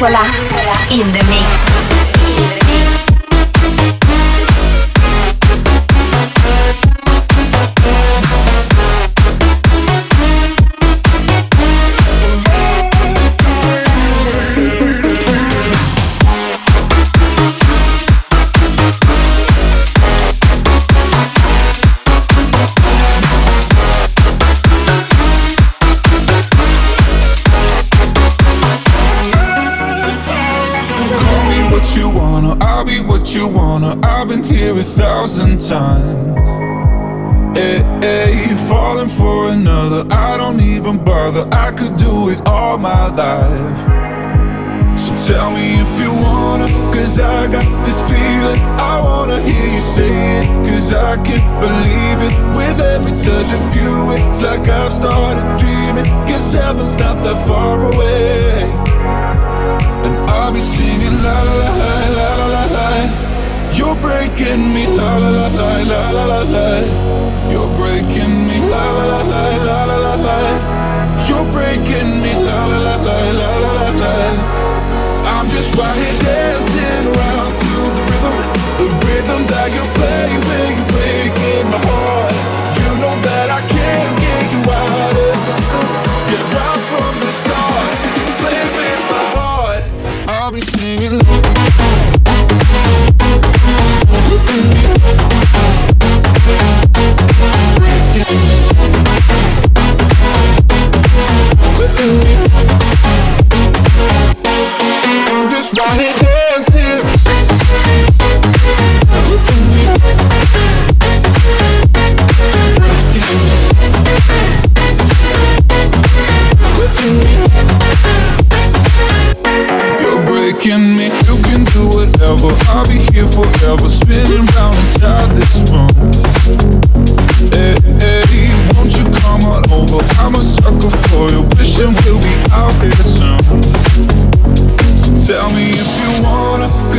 In the mix.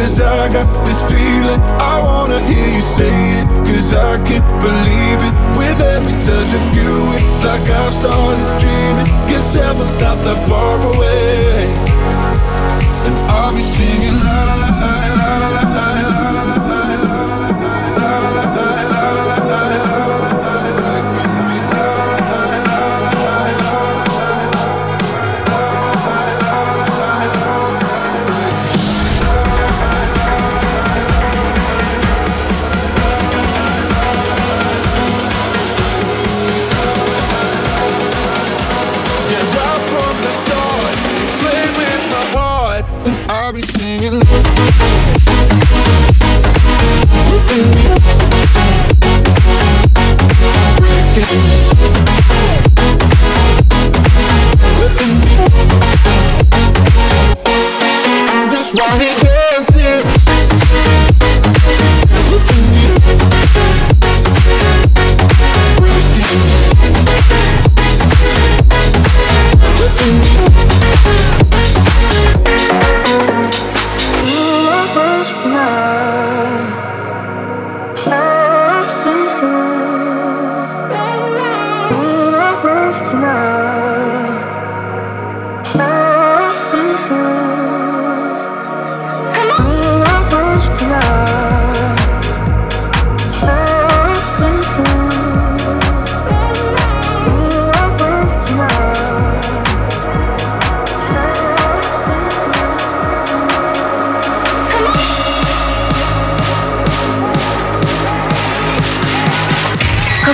Cause I got this feeling, I wanna hear you say it. Cause I can't believe it. With every touch of you, it's like I've started dreaming. Guess heaven's not that far away. And I'll be singing la la la la la la. you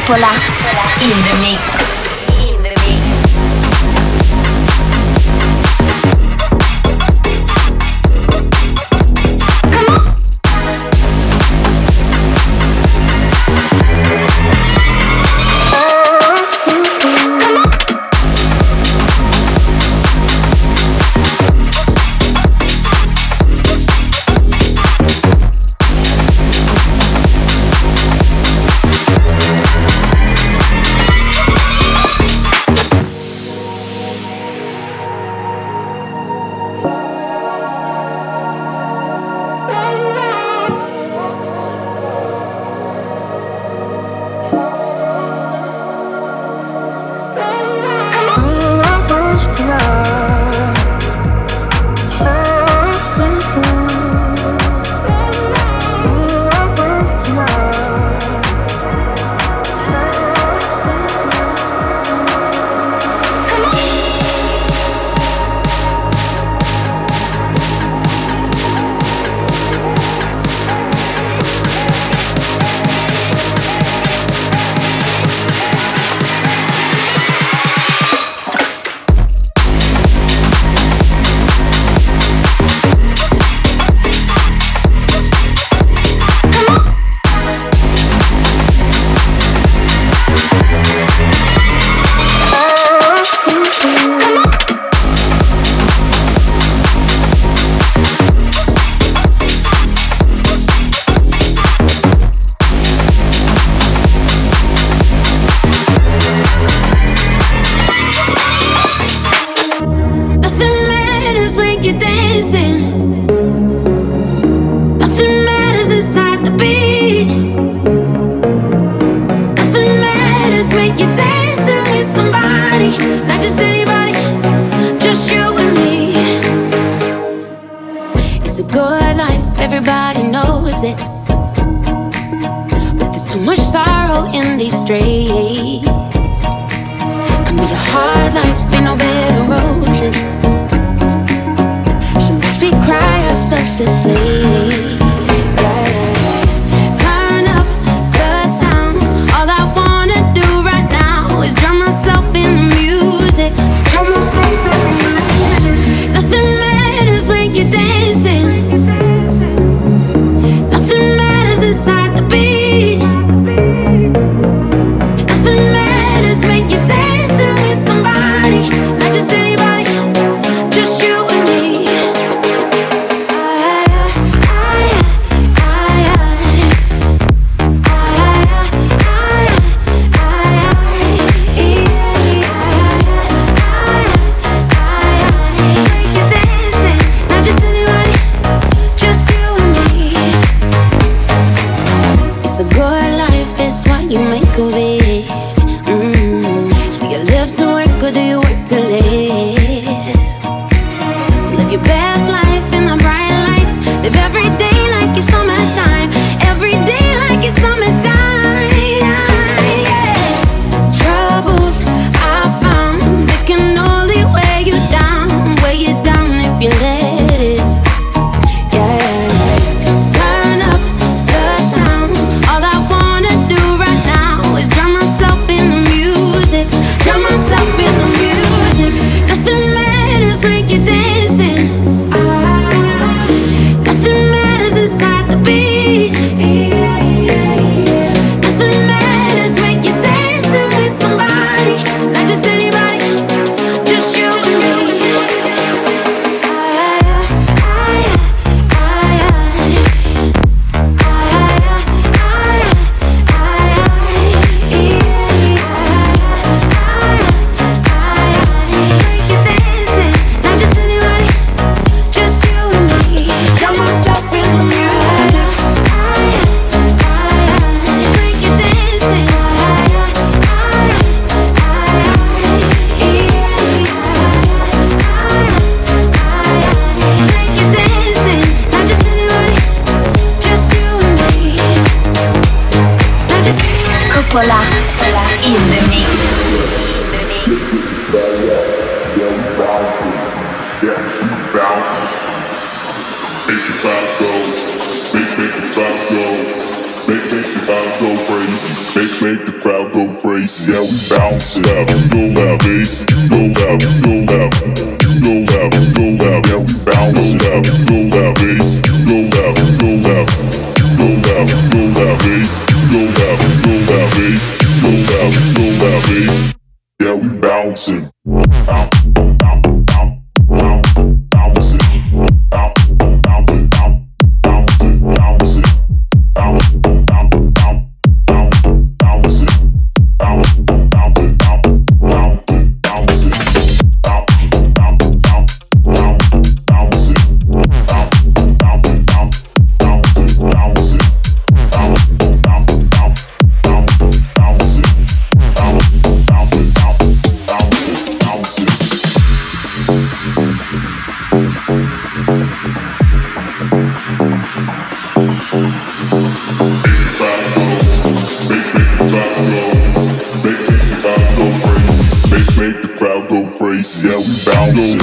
波拉，一。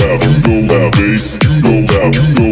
that, you know that bass, you know that, you know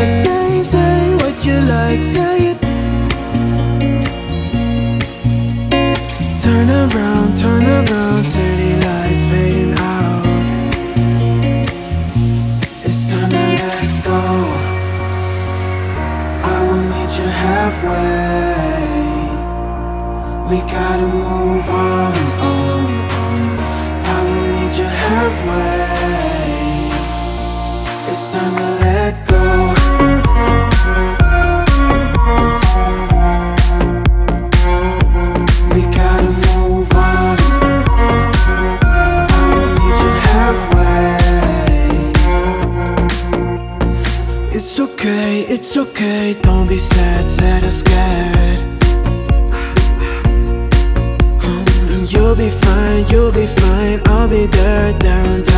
like, say, say what you like, say it. Turn around, turn around, city lights fading out. It's time to let go. I will meet you halfway. We gotta move. okay, don't be sad, sad or scared. Mm, you'll be fine, you'll be fine, I'll be there, there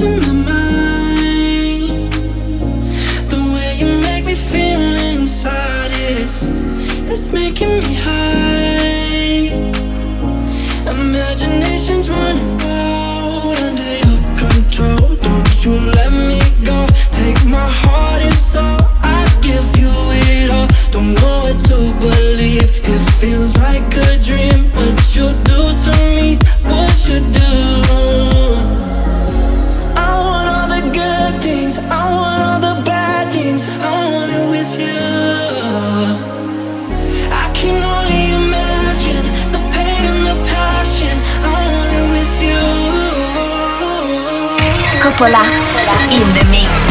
to my In the mix.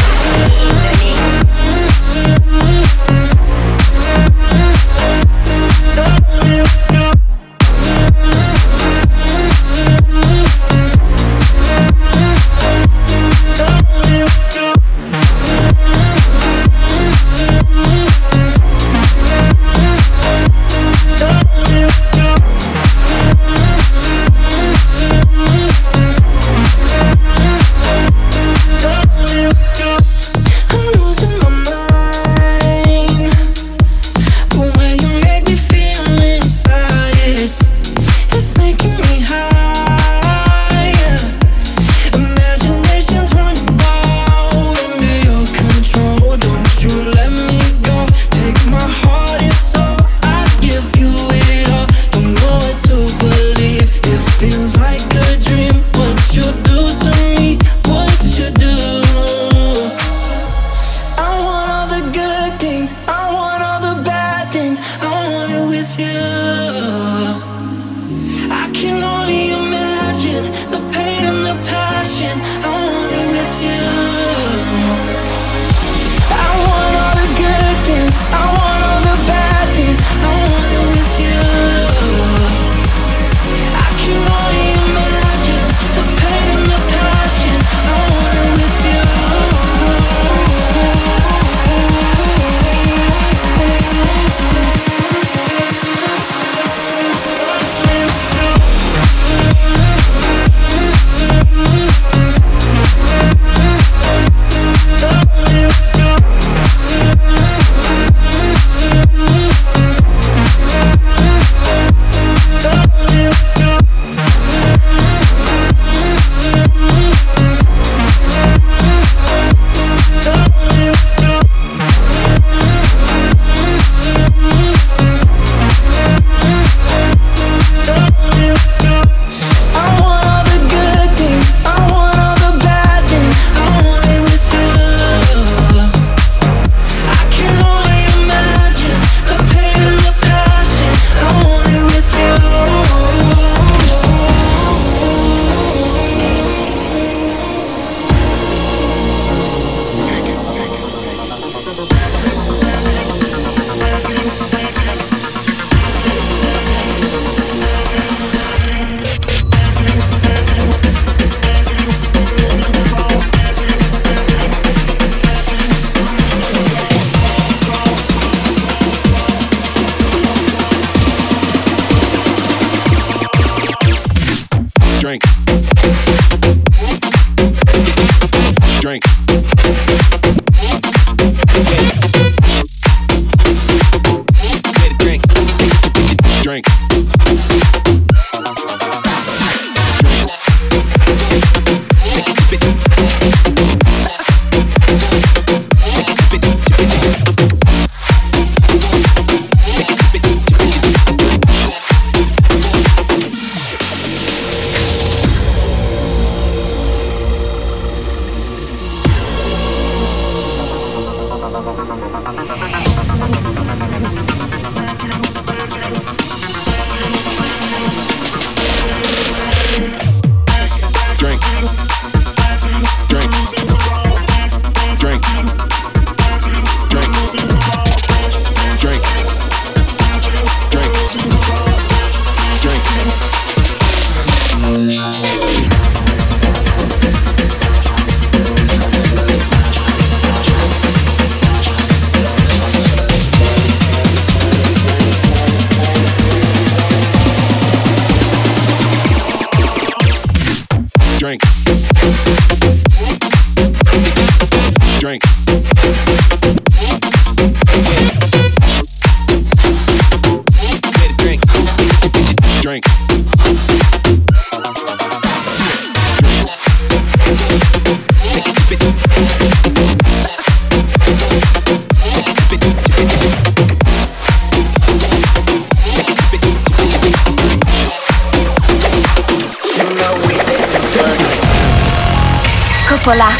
Coppola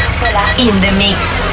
in the mix.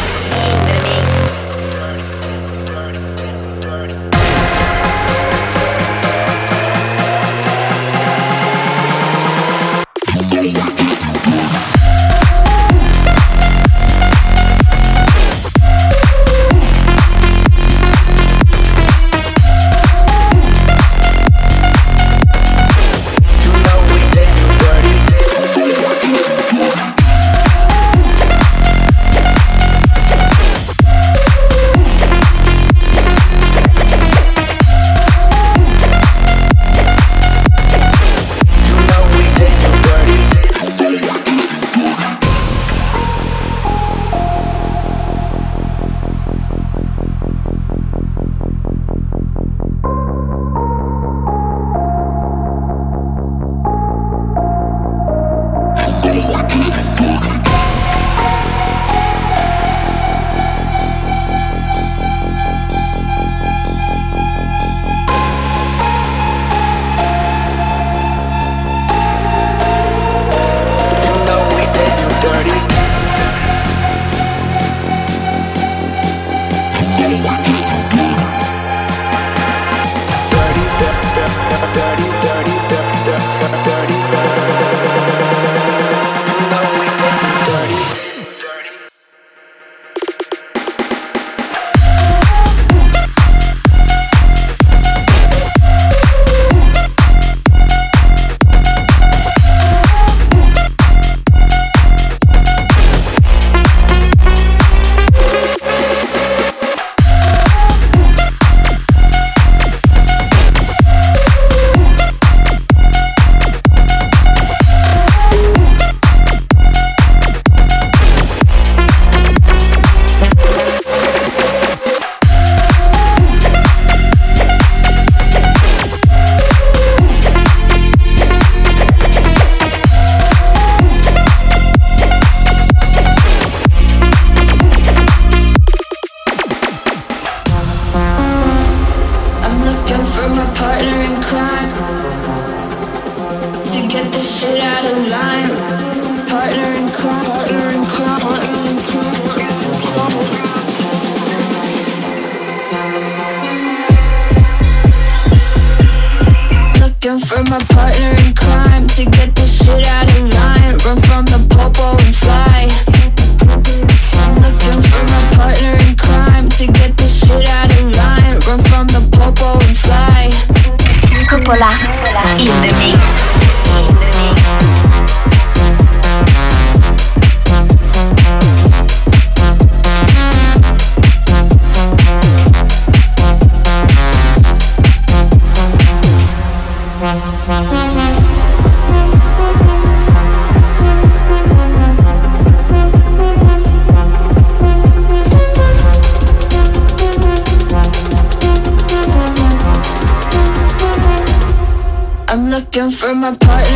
from my partner in crime to get this shit out of line. Partner in crime, partner in crime, partner in crime. Looking for my partner in crime to get this shit out of line. Run from the popo and fly. Looking for my partner in crime. time to get this shit out of line. Run from the popo and fly. Cupola in the mix. In the mix. looking for my part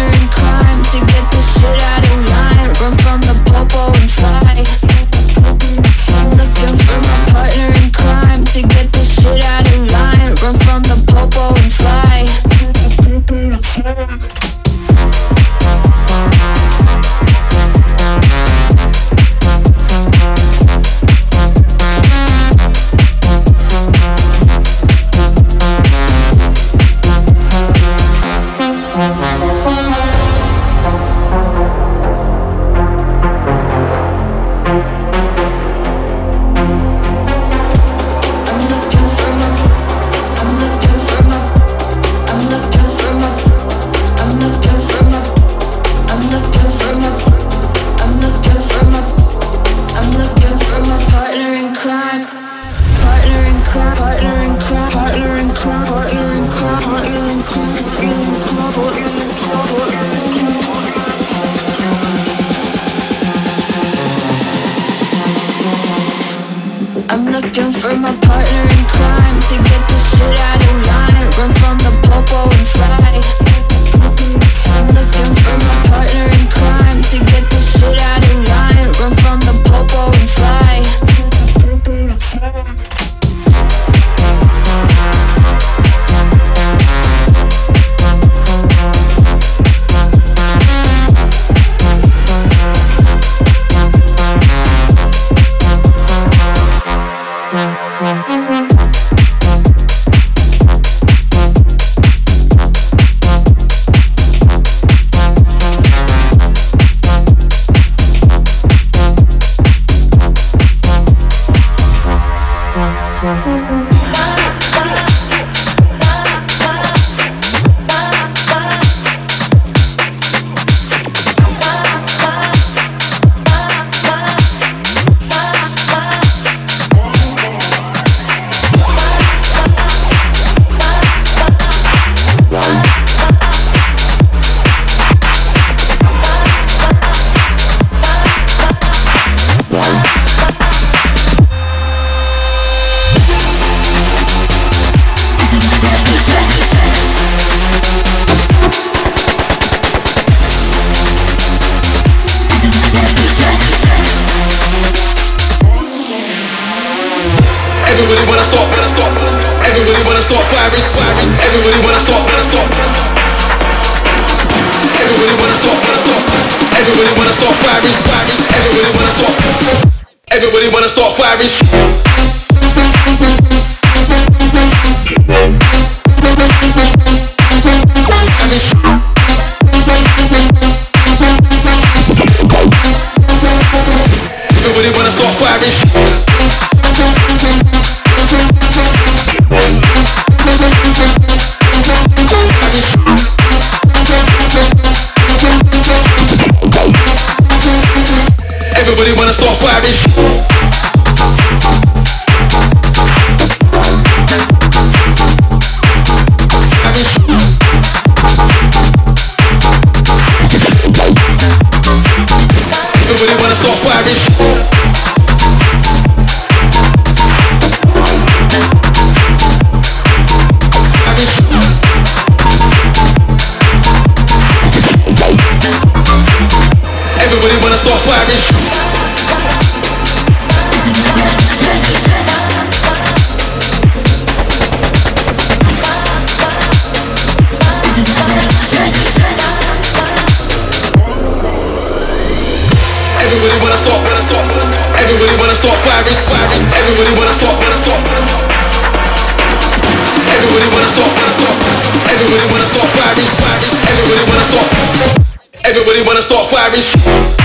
Everybody wanna start firing.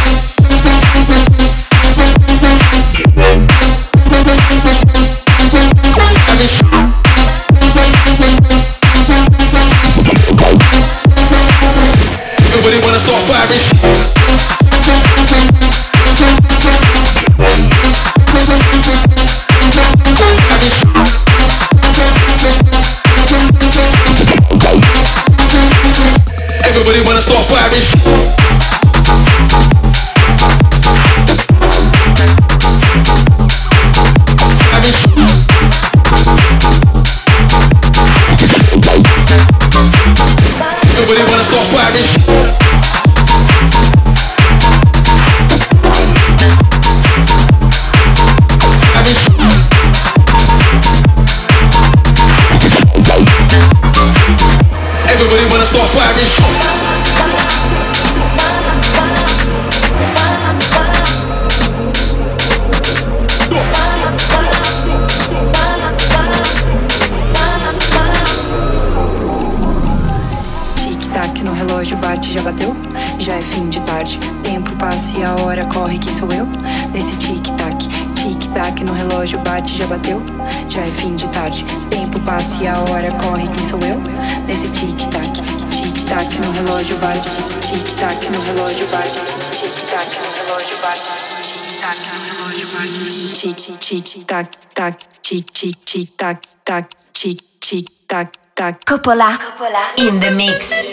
Coppola, Coppola in the mix.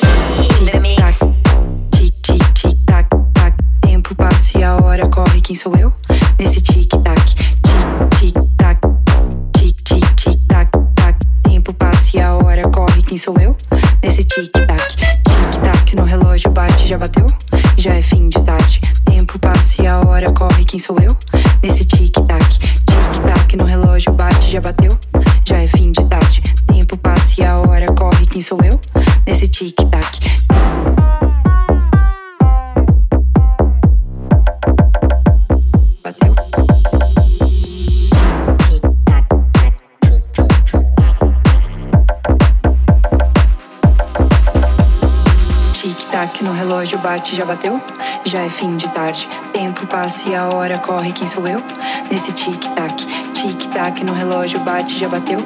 bate, já bateu? Já é fim de tarde, tempo passa e a hora corre, quem sou eu? Nesse tic-tac, tic-tac no relógio bate, já bateu?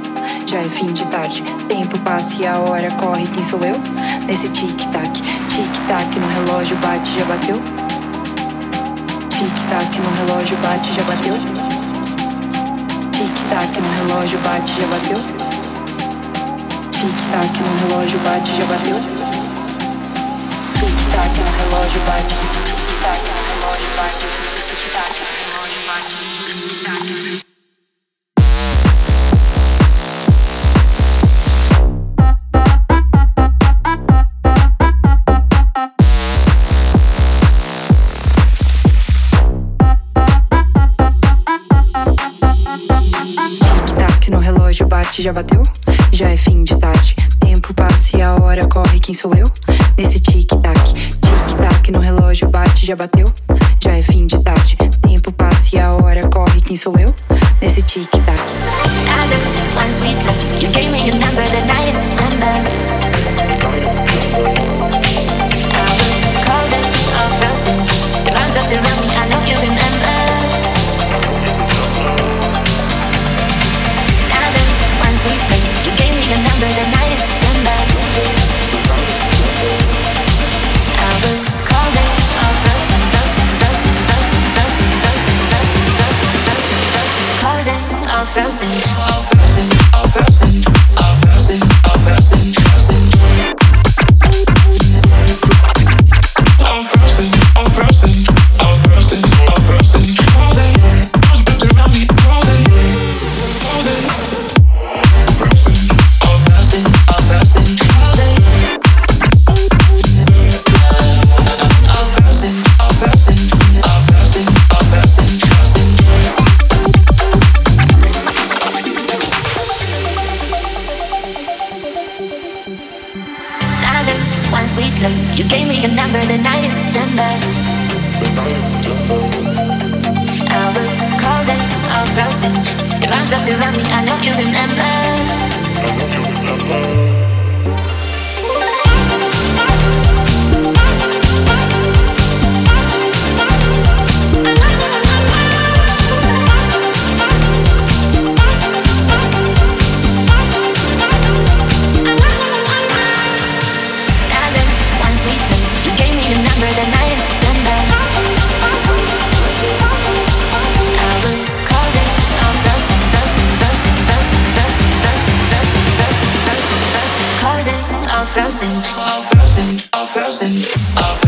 Já é fim de tarde, tempo passa e a hora corre, quem sou eu? Nesse tic-tac, tic-tac no relógio bate, já bateu? Tic-tac no relógio bate, já bateu? Tic-tac no relógio bate, já bateu? Tic-tac no relógio bate, já bateu? o relógio bate. Tic-tac, o relógio bate. Tic-tac, o relógio bate. Tic-tac. no relógio bate, já bateu? Já é fim de tarde. Tempo passa e a hora corre, quem sou eu? I'm frozen, I'm frozen, I'm frozen.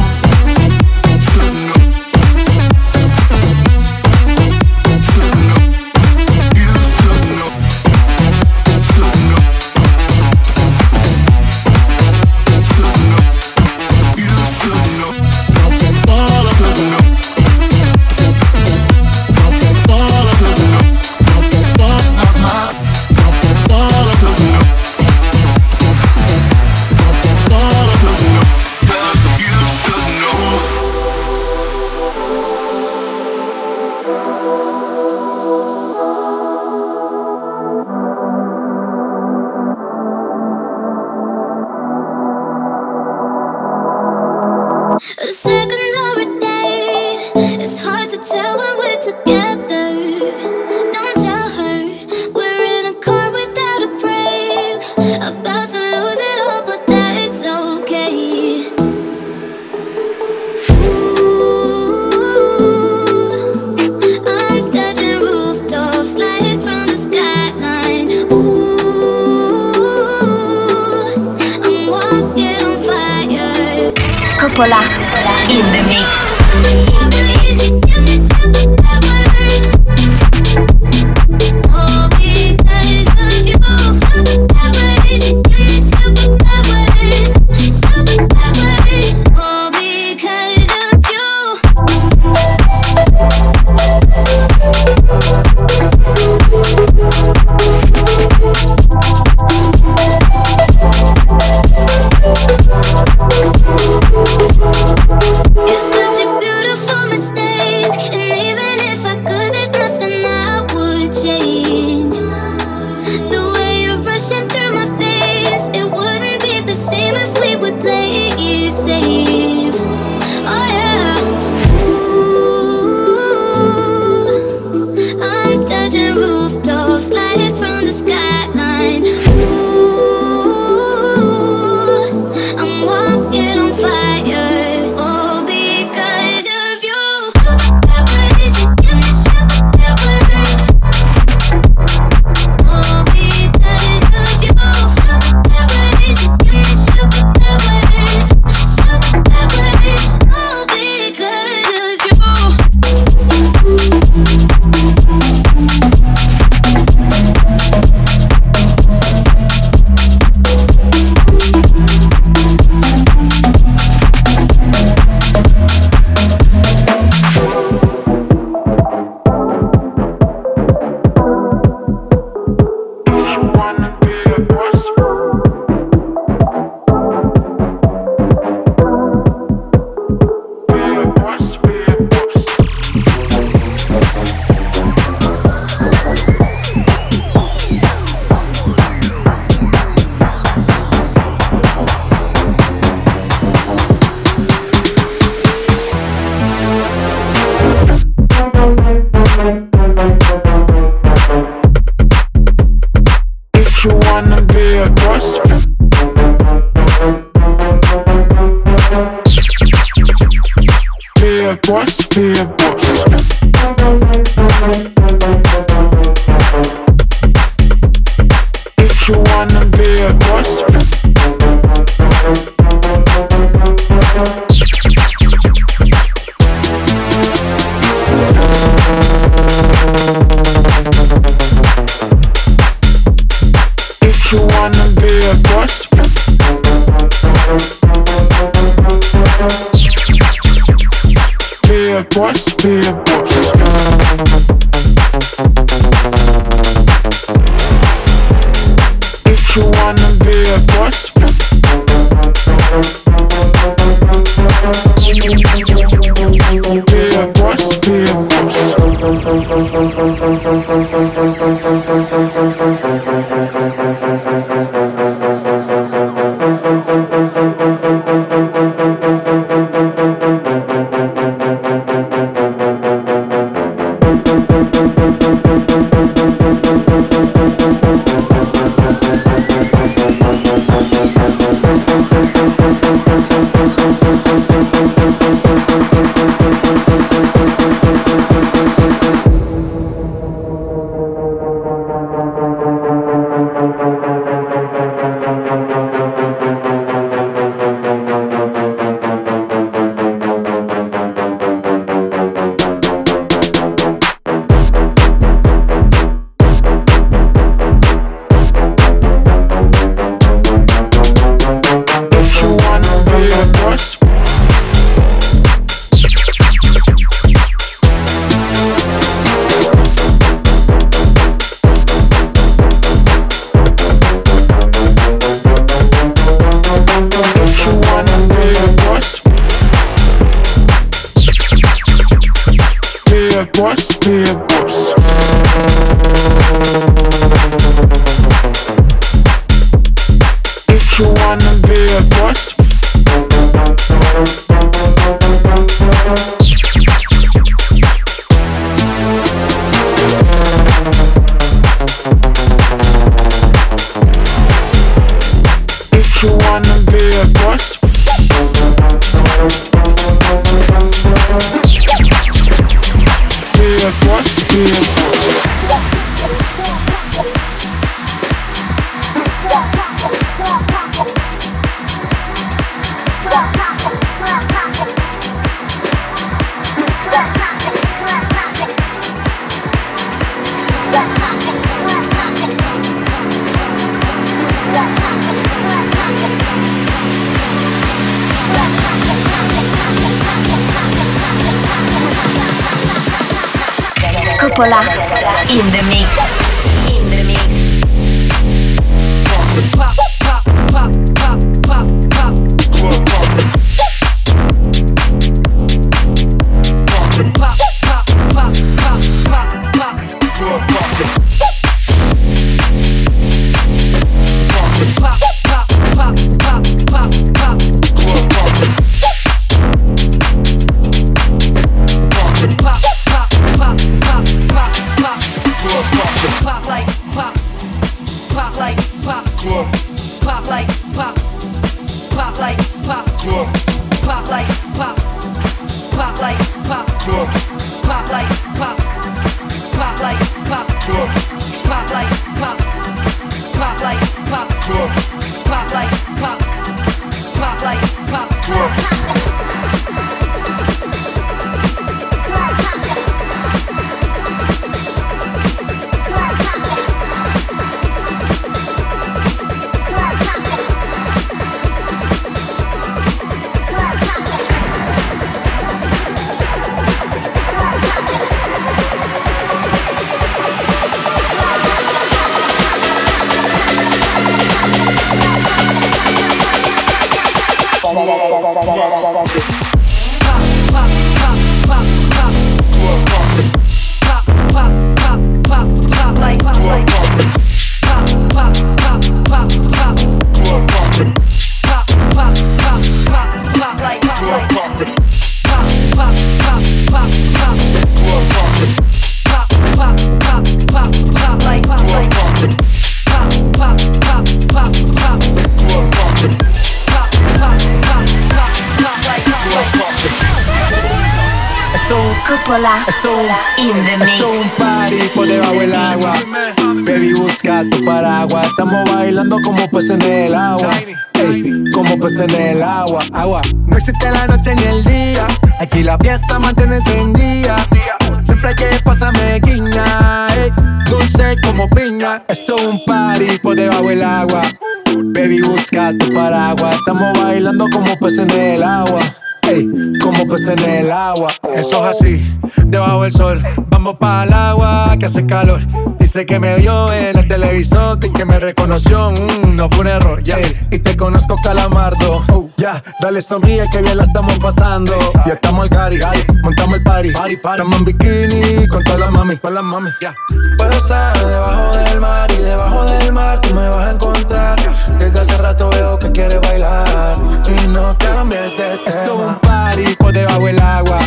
Estamos bailando como peces en el agua. Ey, como peces en el agua. Eso es así, debajo del sol. Vamos para el agua que hace calor. Dice que me vio en el televisor y que me reconoció. mm, no fue un error, ya. Y te conozco, calamardo. Oh, ya, dale sonríe que bien la estamos pasando. Ya estamos al cari, montamos el party. party, party. Estamos en bikini con todas las mami, con las mami. Ya. Puedo estar debajo del mar y debajo del mar tú me vas a encontrar. Desde hace rato veo que quieres bailar y no cambies de tema. Esto es un party por debajo del agua.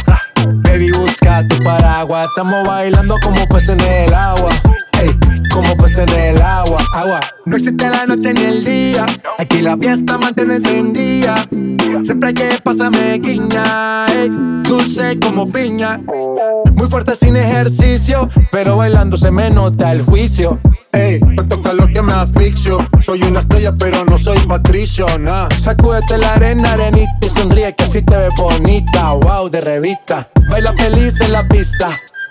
Baby, busca tu paraguas. Estamos bailando como peces en el agua. Como peces en el agua. Agua. No existe la noche ni el día. Aquí la fiesta mantiene encendida. Siempre hay que pasarme guiña. ey, dulce como piña. Muy fuerte sin ejercicio, pero bailando se me nota el juicio. Ey, tanto calor que me asfixio. Soy una estrella, pero no soy patricio, nah. Sacúdete la arena, arenita y sonríe que así te ves bonita. Wow, de revista. Baila feliz en la pista.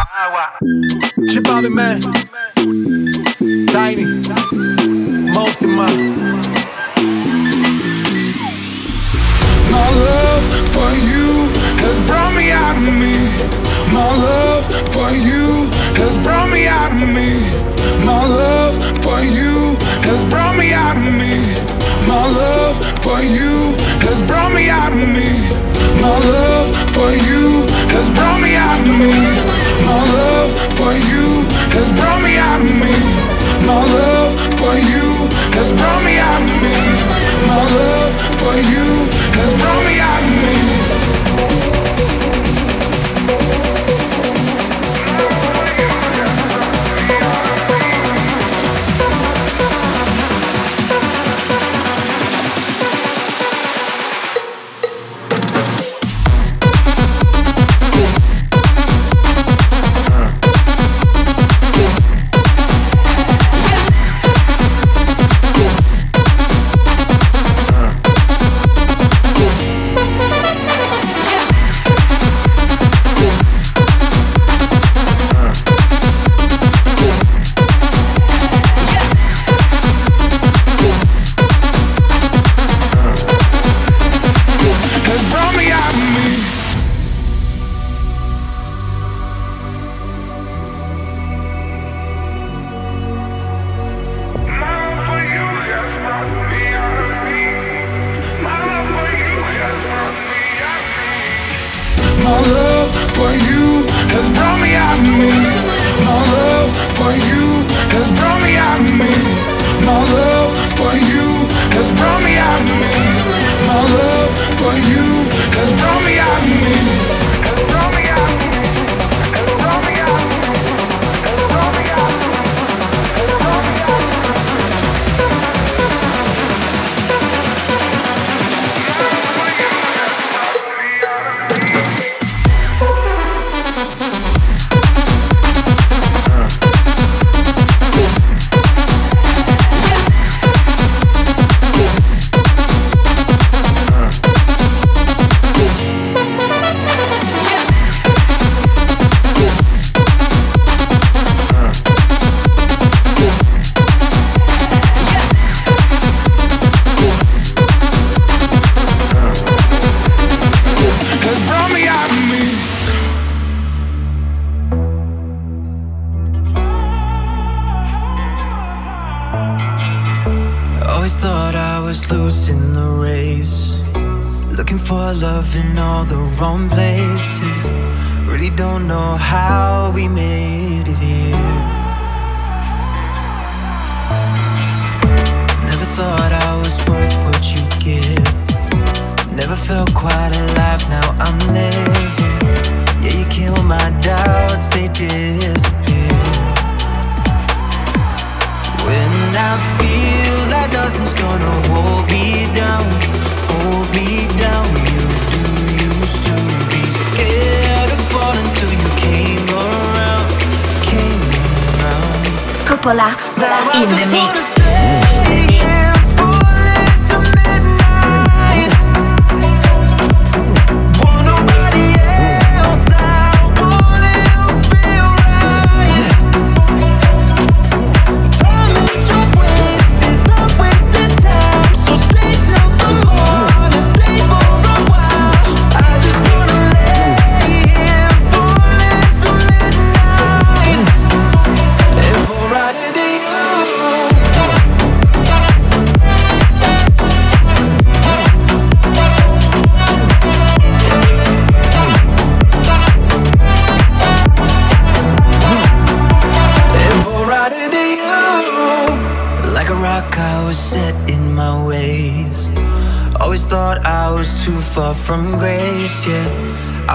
Chip out the man. Tiny. Most of my. My love for you has brought me out of me. My love for you has brought me out of me. My love for you has brought me out of me. My love for you has brought me out of me. My love for you has brought me out of me. My love for you has brought me out of me. My love for you has brought me out of me. Love for you has brought me out of me. in all the wrong places. Really don't know how. Nicola in the mix.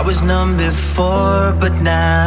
was numb before, but now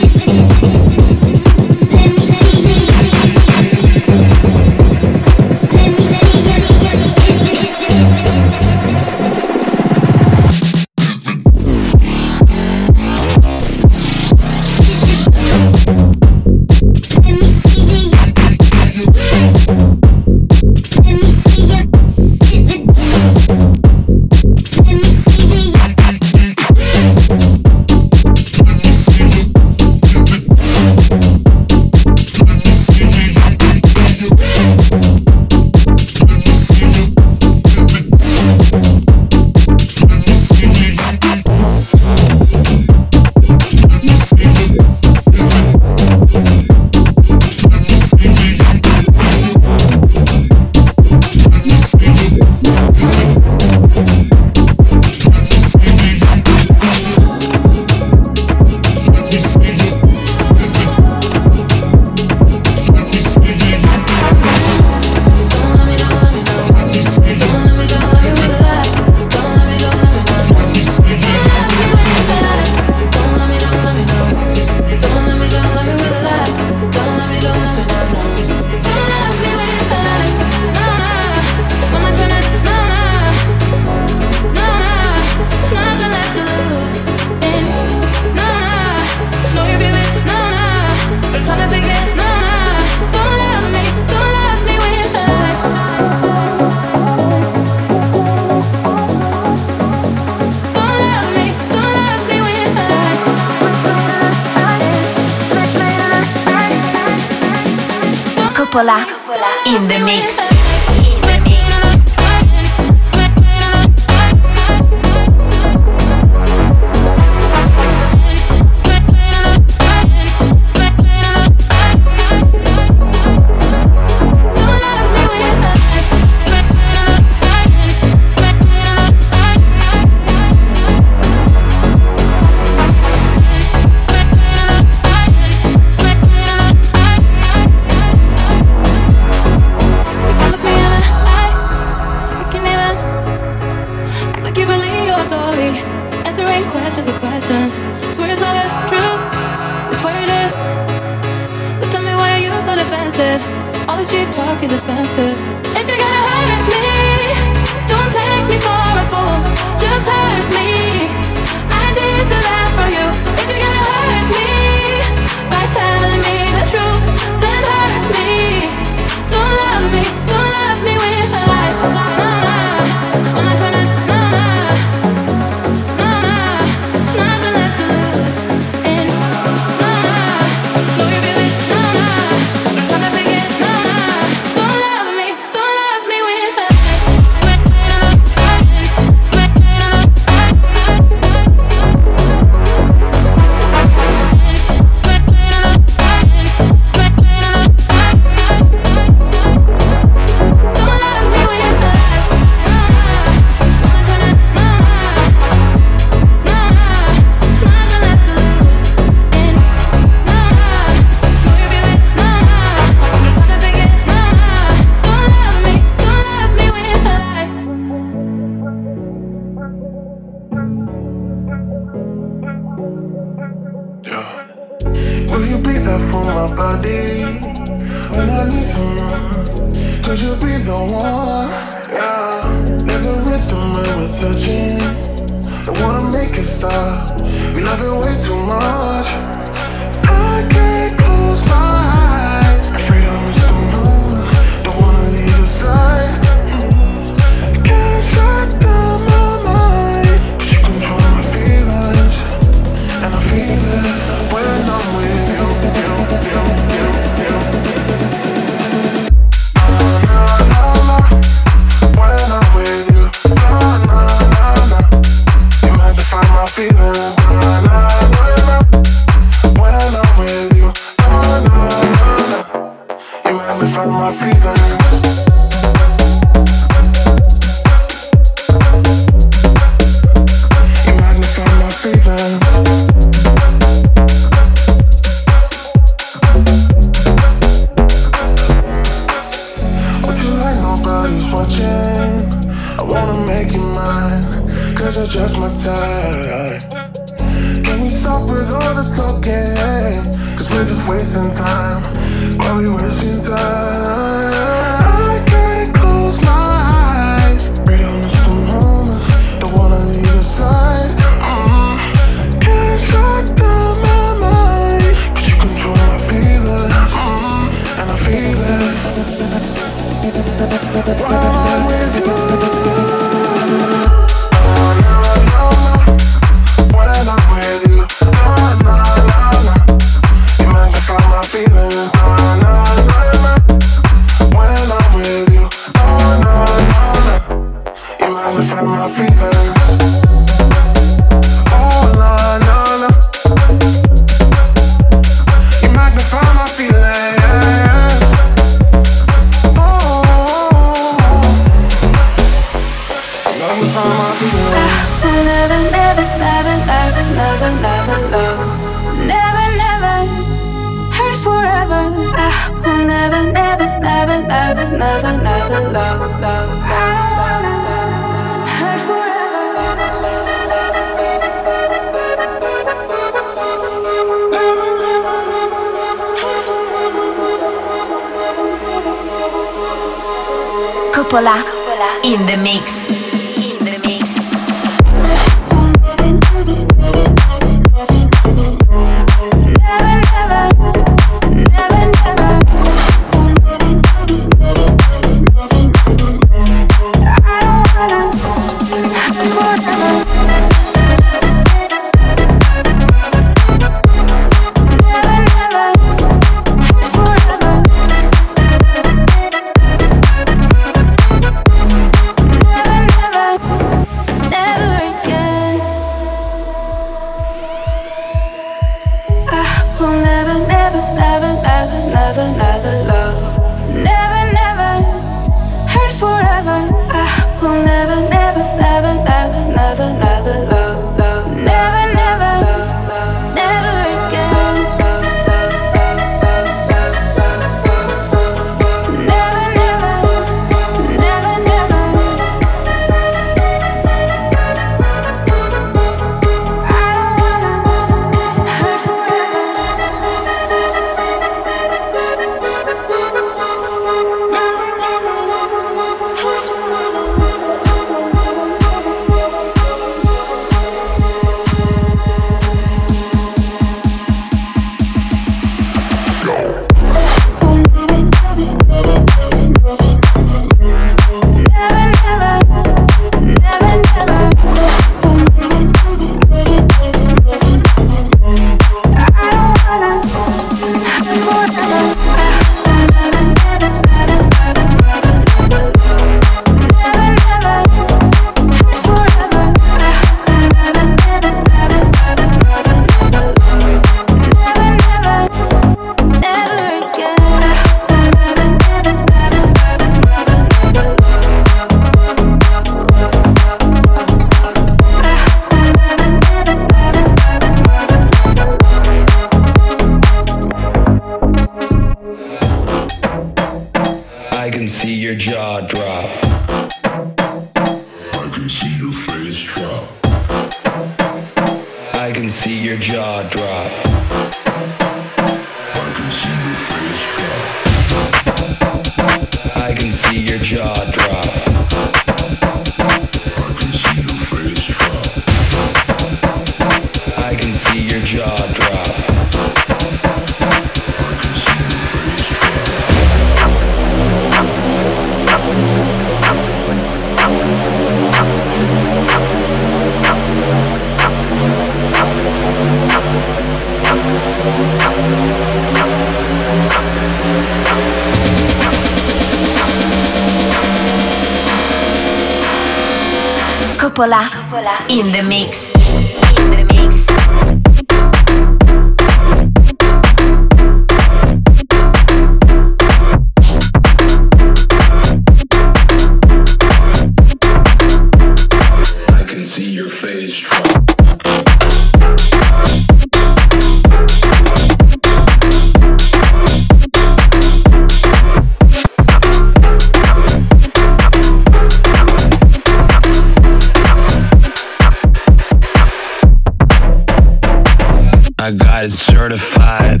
certified.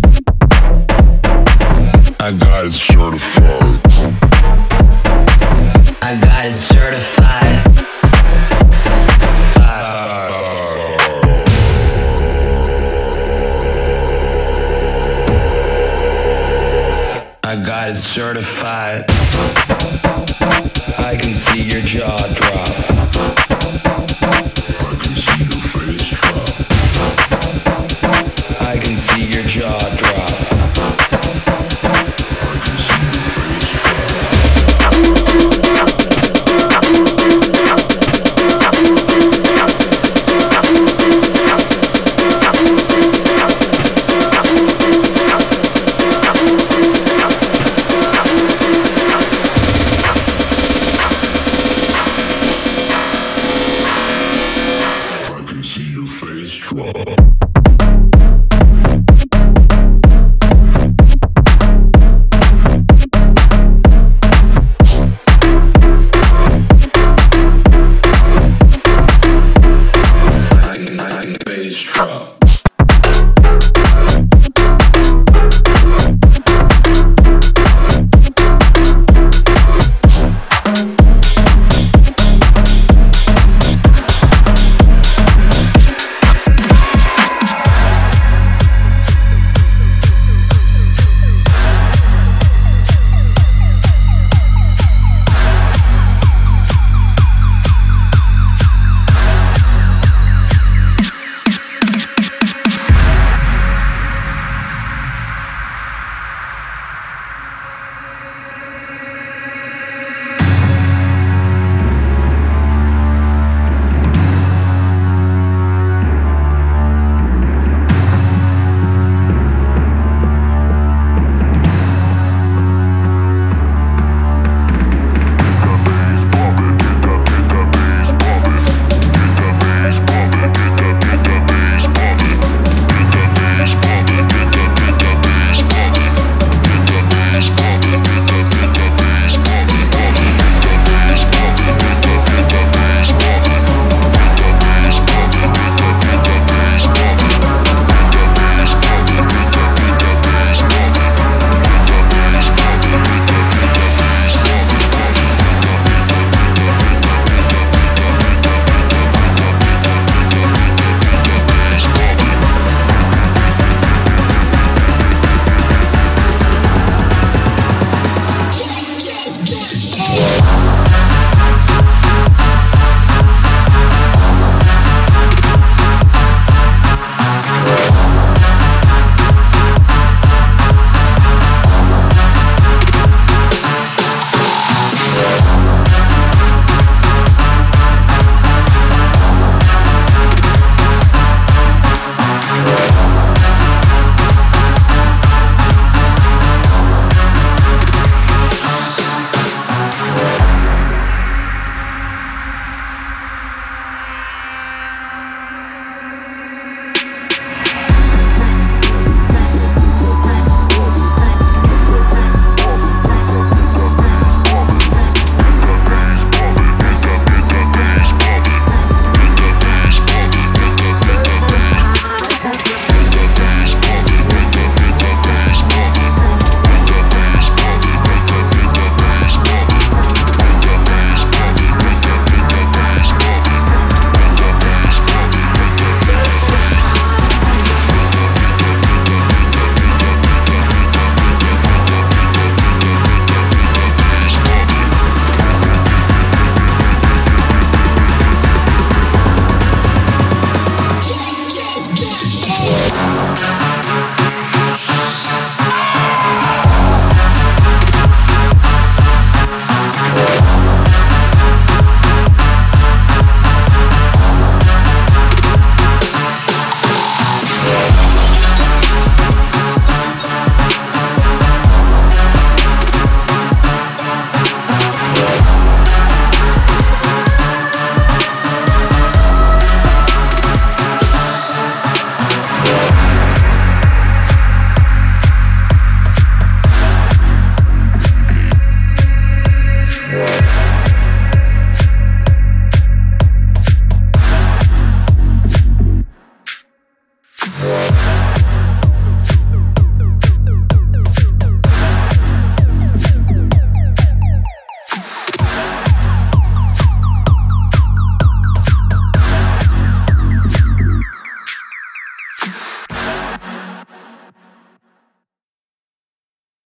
I got it certified. I got it certified. I got it certified. I can see your jaw drop. I can see your face drop see your jaw drop.